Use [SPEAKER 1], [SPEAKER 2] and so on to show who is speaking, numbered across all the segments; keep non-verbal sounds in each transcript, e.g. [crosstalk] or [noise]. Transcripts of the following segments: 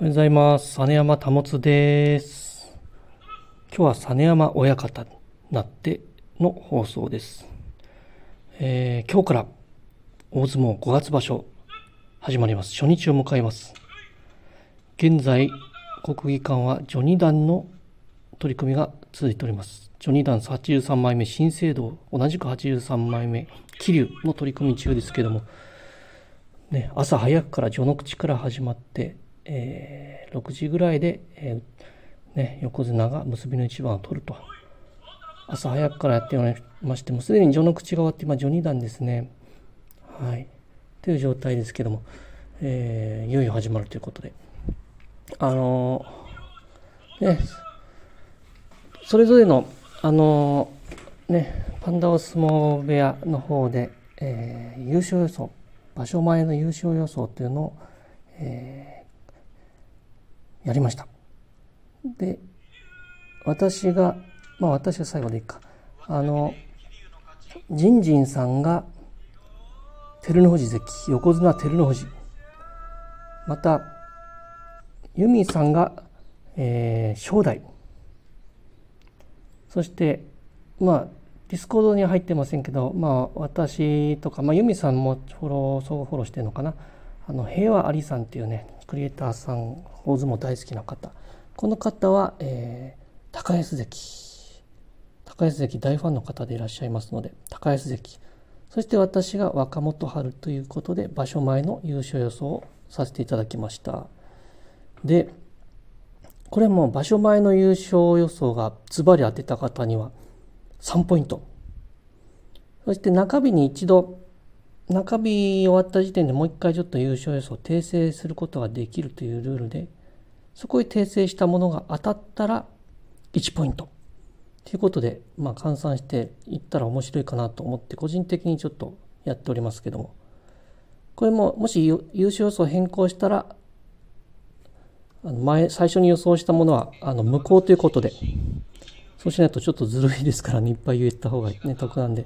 [SPEAKER 1] おはようございます。実山保です。今日は実山親方になっての放送です。えー今日から大相撲5月場所始まります。初日を迎えます。現在、国技館は序二段の取り組みが続いております。序二段83枚目、新制度、同じく83枚目、桐生の取り組み中ですけども、ね、朝早くから序の口から始まって、えー6時ぐらいで、えーね、横綱が結びの一番を取ると。朝早くからやっておりましてもうすでに序の口が終わって今序二段ですね。はい。という状態ですけども、えーいよいよ始まるということで。あのーねそれぞれのあのーねパンダオ相撲部屋の方で、え優勝予想場所前の優勝予想というのを、えーやりました。で私がまあ私が最後でいいか。あのジンジンさんが照ノ富士関横綱照ノ富士。またユミさんが、えー正代。そしてまあディスコードには入ってませんけど、まあ、私とか、まあ、ユミさんもフォロー、相互フォローしてるのかな。あの、平和ありさんっていうね、クリエイターさん、大相撲大好きな方。この方は、えー高安関。高安関大ファンの方でいらっしゃいますので、高安関。そして私が若元春ということで、場所前の優勝予想をさせていただきました。で、これも場所前の優勝予想がズバリ当てた方には3ポイント。そして中日に一度、中日終わった時点でもう一回ちょっと優勝予想を訂正することができるというルールで、そこへ訂正したものが当たったら1ポイント。ということで、まあ換算していったら面白いかなと思って個人的にちょっとやっておりますけども。これももし優勝予想を変更したらあの前最初に予想したものはあの無効ということでそうしないとちょっとずるいですからねいっぱい言った方がね得なんで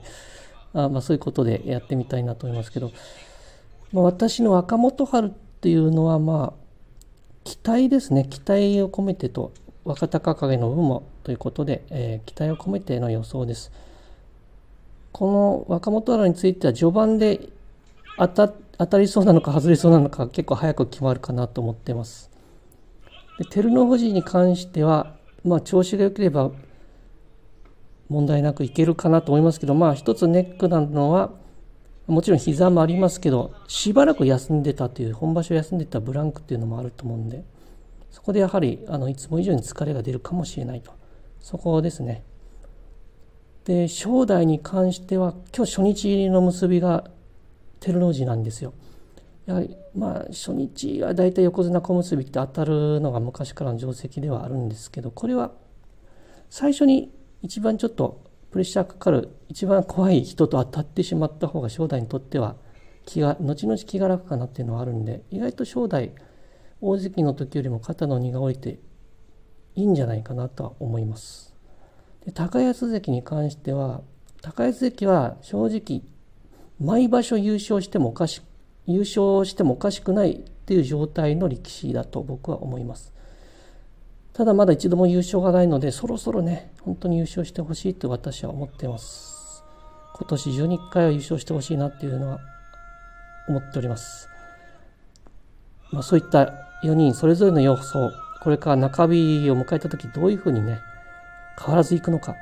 [SPEAKER 1] あまあそういうことでやってみたいなと思いますけど、まあ、私の若元春っていうのはまあ期待ですね。期待を込めてと若隆景の分もということで、えー期待を込めての予想です。この若元春については序盤で当た当たりそうなのか外れそうなのか結構早く決まるかなと思ってます。で照ノ富士に関しては、まあ、調子が良ければ問題なくいけるかなと思いますけど、まあ、一つネックなのは、もちろん膝もありますけど、しばらく休んでたという、本場所休んでたブランクっていうのもあると思うんで、そこでやはり、あのいつも以上に疲れが出るかもしれないと。そこですね。で、正代に関しては、今日初日入りの結びが照ノ富士なんですよ。やはりまあ初日は大体横綱小結って当たるのが昔からの定石ではあるんですけどこれは最初に一番ちょっとプレッシャーかかる一番怖い人と当たってしまった方が正代にとっては気が後々気が楽かなっていうのはあるんで意外と正代大関の時よりも肩の荷が下りていいんじゃないかなとは思います。で高安関に関しては高安関は正直毎場所優勝してもおかし優勝してもおかしくないっていう状態の力士だと僕は思います。ただまだ一度も優勝がないのでそろそろね本当に優勝してほしいと私は思っています。今年中に1回は優勝してほしいなっていうのは思っております。まあ、そういった4人それぞれの要素これから中日を迎えた時どういうふうにね変わらずいくのか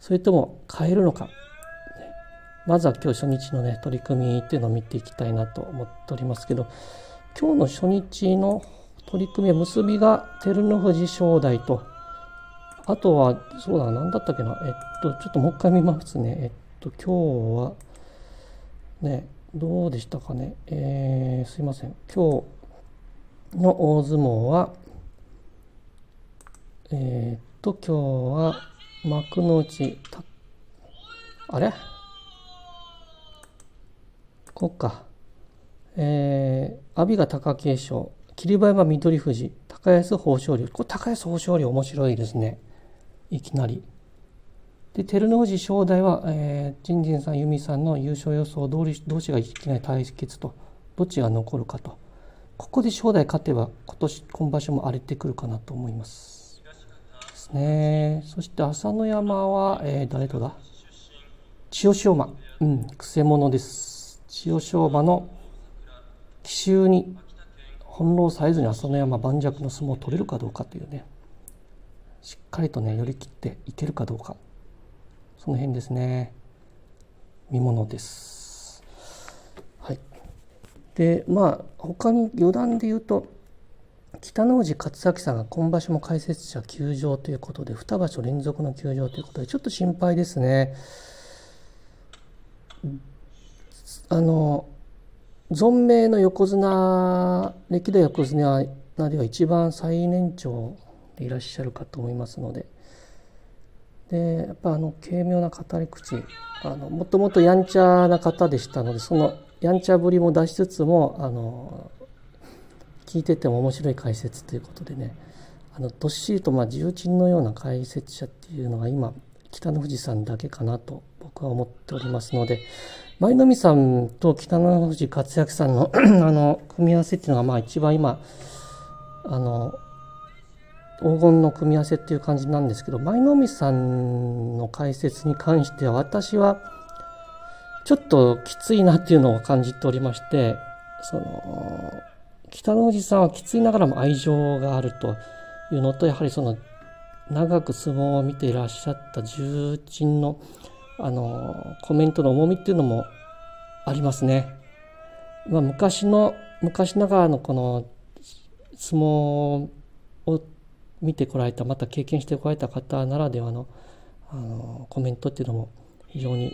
[SPEAKER 1] それとも変えるのかまずは今日初日のね取り組みっていうのを見ていきたいなと思っておりますけど今日の初日の取り組みは結びが照ノ富士正代と。あとはそうだ何だったっけな。えっとちょっともう一回見ますね。えっと今日はねどうでしたかね。えー、すいません。今日の大相撲はえー、っと今日は幕内あれ？こうか。えー、阿炎が貴景勝、霧馬山翠富士、高安豊昇龍。これ高安豊昇龍面白いですね。いきなり。で、照ノ富士正代は、えー、ジンジンさん、ユミさんの優勝予想通り同士がいきなり対決と、どっちが残るかと。ここで正代勝てば今年今場所も荒れてくるかなと思いますですねそして朝乃山は、えー、誰とだ？千代翔馬うんくせ者です千代翔馬の奇襲に翻弄されずに朝乃山盤石の相撲を取れるかどうかというねしっかりとね寄り切っていけるかどうか。その辺ですね。見ものです。はい。でまあ他に余談で言うと北の富士勝明さんが今場所も解説者休場ということで2場所連続の休場ということでちょっと心配ですね。あの存命の横綱歴代横綱なでは一番最年長でいらっしゃるかと思いますので。でやっぱあの軽妙な語り口。あのもともとやんちゃな方でしたのでそのやんちゃぶりも出しつつもあの聞いてても面白い解説ということでね。あのどっしりとまあ重鎮のような解説者っていうのが今北の富士さんだけかなと僕は思っておりますので。舞の海さんと北の富士勝明さんの [clears throat] あの組み合わせっていうのがまあ一番今あの黄金の組み合わせっていう感じなんですけど舞の海さんの解説に関しては私はちょっときついなっていうのを感じておりましてその北の富士さんはきついながらも愛情があるというのとやはりその長く相撲を見ていらっしゃった重鎮のあのコメントの重みっていうのもありますね。まあ、昔の昔ながらのこの相撲を見てこられたまた経験してこられた方ならではのあのコメントっていうのも非常に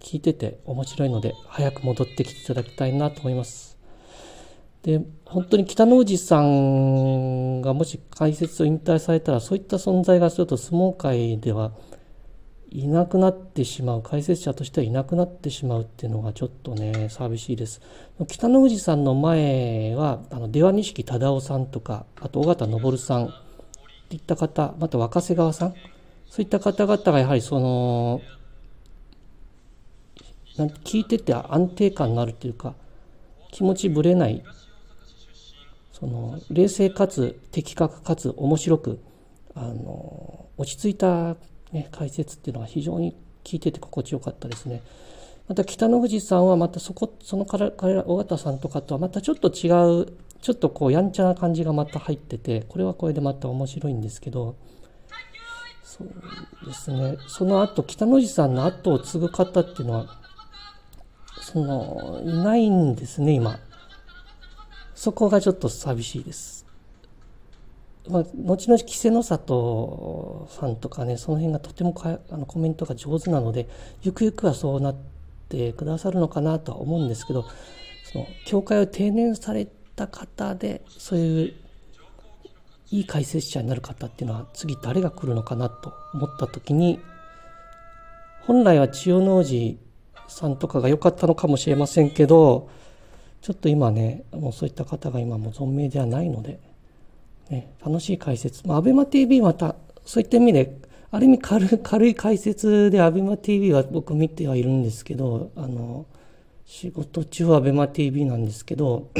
[SPEAKER 1] 聞いてて面白いので早く戻ってきていただきたいなと思います。で本当に北の富士さんがもし解説を引退されたらそういった存在がすると相撲界ではいなくなってしまう解説者としてはいなくなってしまうっていうのがちょっとね寂しいです。北の富士さんの前はあの出羽錦忠夫さんとかあと尾形昇さんっていった方また若瀬川さんそういった方々がやはりその聞いてて安定感のあるというか気持ちぶれないその冷静かつ的確かつ面白くあの落ち着いたね、解説っていうのは非常に聞いてて心地よかったですね。また北の富士さんはまたそこその彼ら尾形さんとかとはまたちょっと違うちょっとこうやんちゃな感じがまた入っててこれはこれでまた面白いんですけどそうですね。その後北の富士さんの後を継ぐ方っていうのはそのいないんですね今。そこがちょっと寂しいです。まあ、後々稀勢の里さんとかねその辺がとてもかあのコメントが上手なのでゆくゆくはそうなってくださるのかなとは思うんですけどその教会を定年された方でそういういい解説者になる方っていうのは次誰が来るのかなと思った時に本来は千代能寺さんとかが良かったのかもしれませんけどちょっと今ねもうそういった方が今も存命ではないのでね、楽しい解説。まあ、アベマ TV また、そういった意味で、ある意味軽い軽い解説でアベマ TV は僕見てはいるんですけど、あの、仕事中はアベマ TV なんですけど、[clears throat]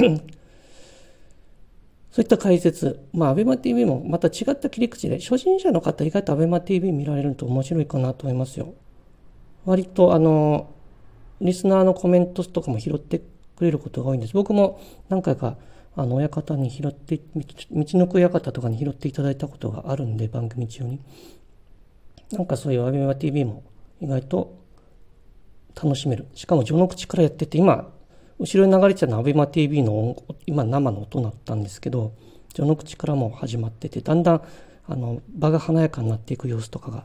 [SPEAKER 1] そういった解説、まあ、アベマ TV もまた違った切り口で、初心者の方、意外とアベマ TV 見られると面白いかなと思いますよ。割と、あの、リスナーのコメントとかも拾ってくれることが多いんです。僕も何回かあの親方に拾って道のく親方とかに拾っていただいたことがあるんで番組中になんかそういうアベマ TV も意外と楽しめるしかも序の口からやってて今後ろに流れてたのはアベマ TV の今生の音になったんですけど序の口からも始まっててだんだんあの場が華やかになっていく様子とかが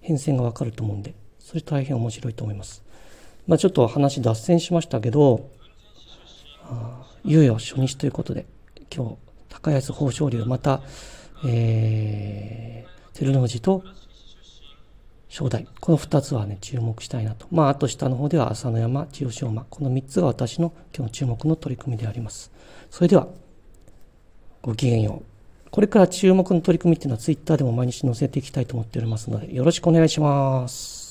[SPEAKER 1] 変遷がわかると思うんでそれ大変面白いと思います。まあ、ちょっと話脱線しましたけどあいよいよ初日ということで、今日、高安豊昇龍、また、えー、照ノ富士と正代。この2つはね、注目したいなと。まあ、あと下の方では朝乃山、千代翔馬。この3つが私の今日の注目の取り組みであります。それでは、ごきげんよう。これから注目の取り組みっていうのはツイッターでも毎日載せていきたいと思っておりますので、よろしくお願いします。